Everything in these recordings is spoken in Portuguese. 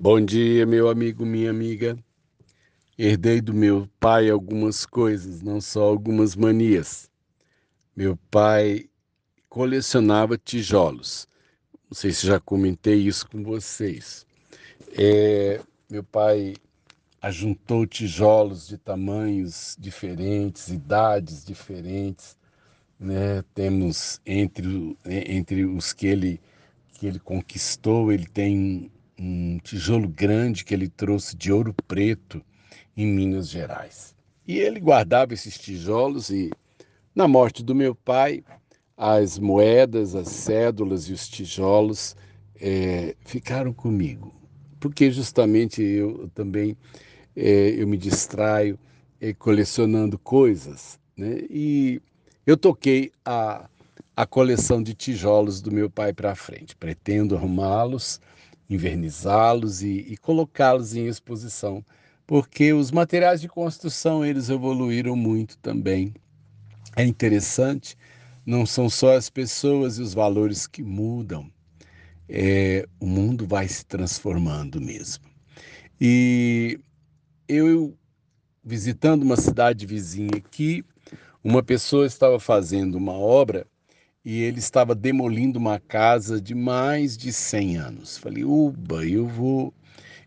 Bom dia, meu amigo, minha amiga. Herdei do meu pai algumas coisas, não só algumas manias. Meu pai colecionava tijolos. Não sei se já comentei isso com vocês. É, meu pai ajuntou tijolos de tamanhos diferentes, idades diferentes. Né? Temos entre, entre os que ele, que ele conquistou, ele tem um tijolo grande que ele trouxe de ouro preto em Minas Gerais. E ele guardava esses tijolos e, na morte do meu pai, as moedas, as cédulas e os tijolos é, ficaram comigo, porque justamente eu também é, eu me distraio é, colecionando coisas, né? E eu toquei a, a coleção de tijolos do meu pai para frente. Pretendo arrumá-los invernizá-los e, e colocá-los em exposição, porque os materiais de construção eles evoluíram muito também. É interessante, não são só as pessoas e os valores que mudam, é, o mundo vai se transformando mesmo. E eu, visitando uma cidade vizinha aqui, uma pessoa estava fazendo uma obra e ele estava demolindo uma casa de mais de 100 anos. Falei, uba, eu vou,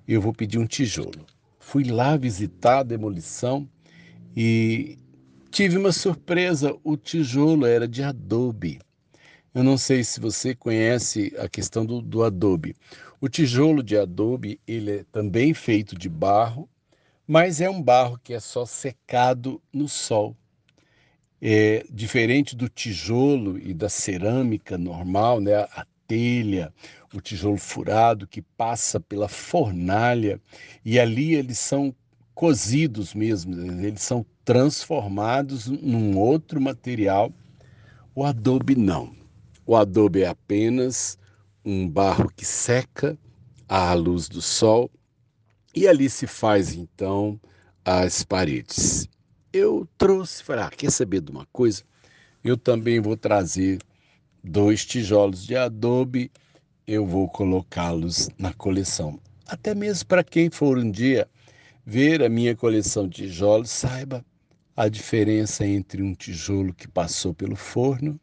eu vou pedir um tijolo. Fui lá visitar a demolição e tive uma surpresa. O tijolo era de adobe. Eu não sei se você conhece a questão do, do adobe. O tijolo de adobe ele é também feito de barro, mas é um barro que é só secado no sol. É, diferente do tijolo e da cerâmica normal, né, a telha, o tijolo furado que passa pela fornalha e ali eles são cozidos mesmo, eles são transformados num outro material. O adobe não. O adobe é apenas um barro que seca à luz do sol e ali se faz então as paredes eu trouxe, falei, ah, quer saber de uma coisa? Eu também vou trazer dois tijolos de adobe, eu vou colocá-los na coleção. Até mesmo para quem for um dia ver a minha coleção de tijolos, saiba a diferença entre um tijolo que passou pelo forno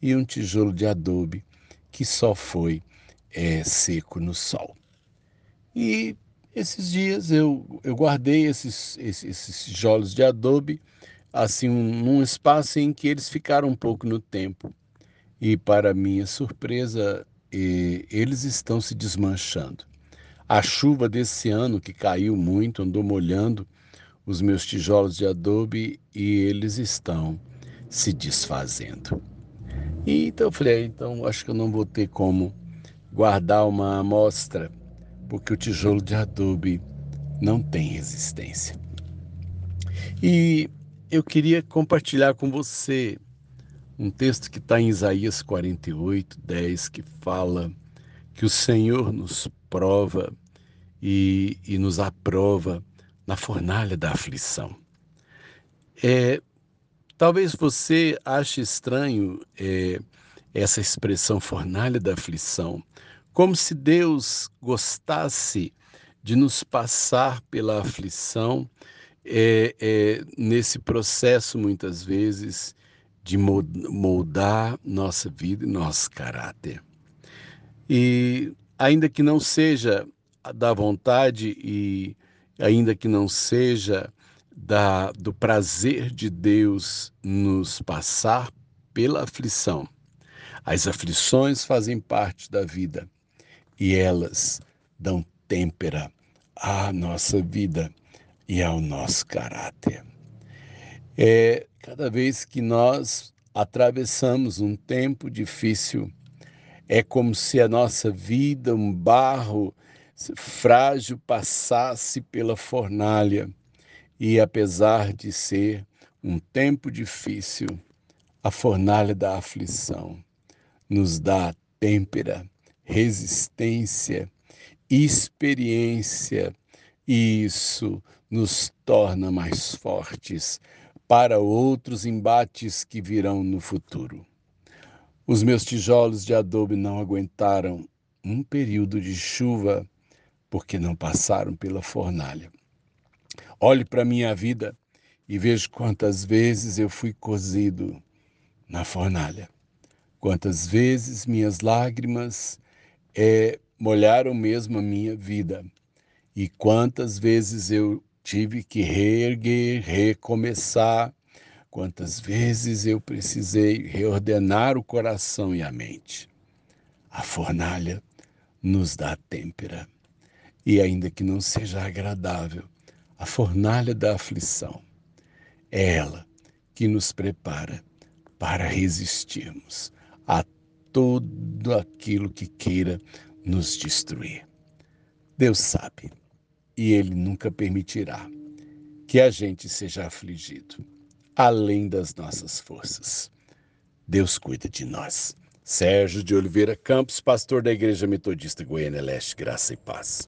e um tijolo de adobe que só foi é, seco no sol. E esses dias eu, eu guardei esses, esses, esses tijolos de adobe assim um, num espaço em que eles ficaram um pouco no tempo. E para minha surpresa, eles estão se desmanchando. A chuva desse ano que caiu muito andou molhando os meus tijolos de adobe e eles estão se desfazendo. E então eu falei, ah, então acho que eu não vou ter como guardar uma amostra porque o tijolo de adobe não tem resistência. E eu queria compartilhar com você um texto que está em Isaías 48, 10, que fala que o Senhor nos prova e, e nos aprova na fornalha da aflição. É, talvez você ache estranho é, essa expressão fornalha da aflição, como se Deus gostasse de nos passar pela aflição é, é, nesse processo, muitas vezes, de moldar nossa vida e nosso caráter. E ainda que não seja da vontade e ainda que não seja da, do prazer de Deus nos passar pela aflição, as aflições fazem parte da vida e elas dão têmpera à nossa vida e ao nosso caráter. É, cada vez que nós atravessamos um tempo difícil, é como se a nossa vida, um barro frágil, passasse pela fornalha e, apesar de ser um tempo difícil, a fornalha da aflição nos dá têmpera resistência, experiência, e isso nos torna mais fortes para outros embates que virão no futuro. Os meus tijolos de adobe não aguentaram um período de chuva, porque não passaram pela fornalha. Olhe para minha vida e vejo quantas vezes eu fui cozido na fornalha, quantas vezes minhas lágrimas é, molharam mesmo a minha vida e quantas vezes eu tive que reerguer, recomeçar, quantas vezes eu precisei reordenar o coração e a mente. A fornalha nos dá têmpera. E ainda que não seja agradável, a fornalha da aflição é ela que nos prepara para resistirmos tudo aquilo que queira nos destruir. Deus sabe e Ele nunca permitirá que a gente seja afligido além das nossas forças. Deus cuida de nós. Sérgio de Oliveira Campos, pastor da Igreja Metodista Goiânia Leste, Graça e Paz.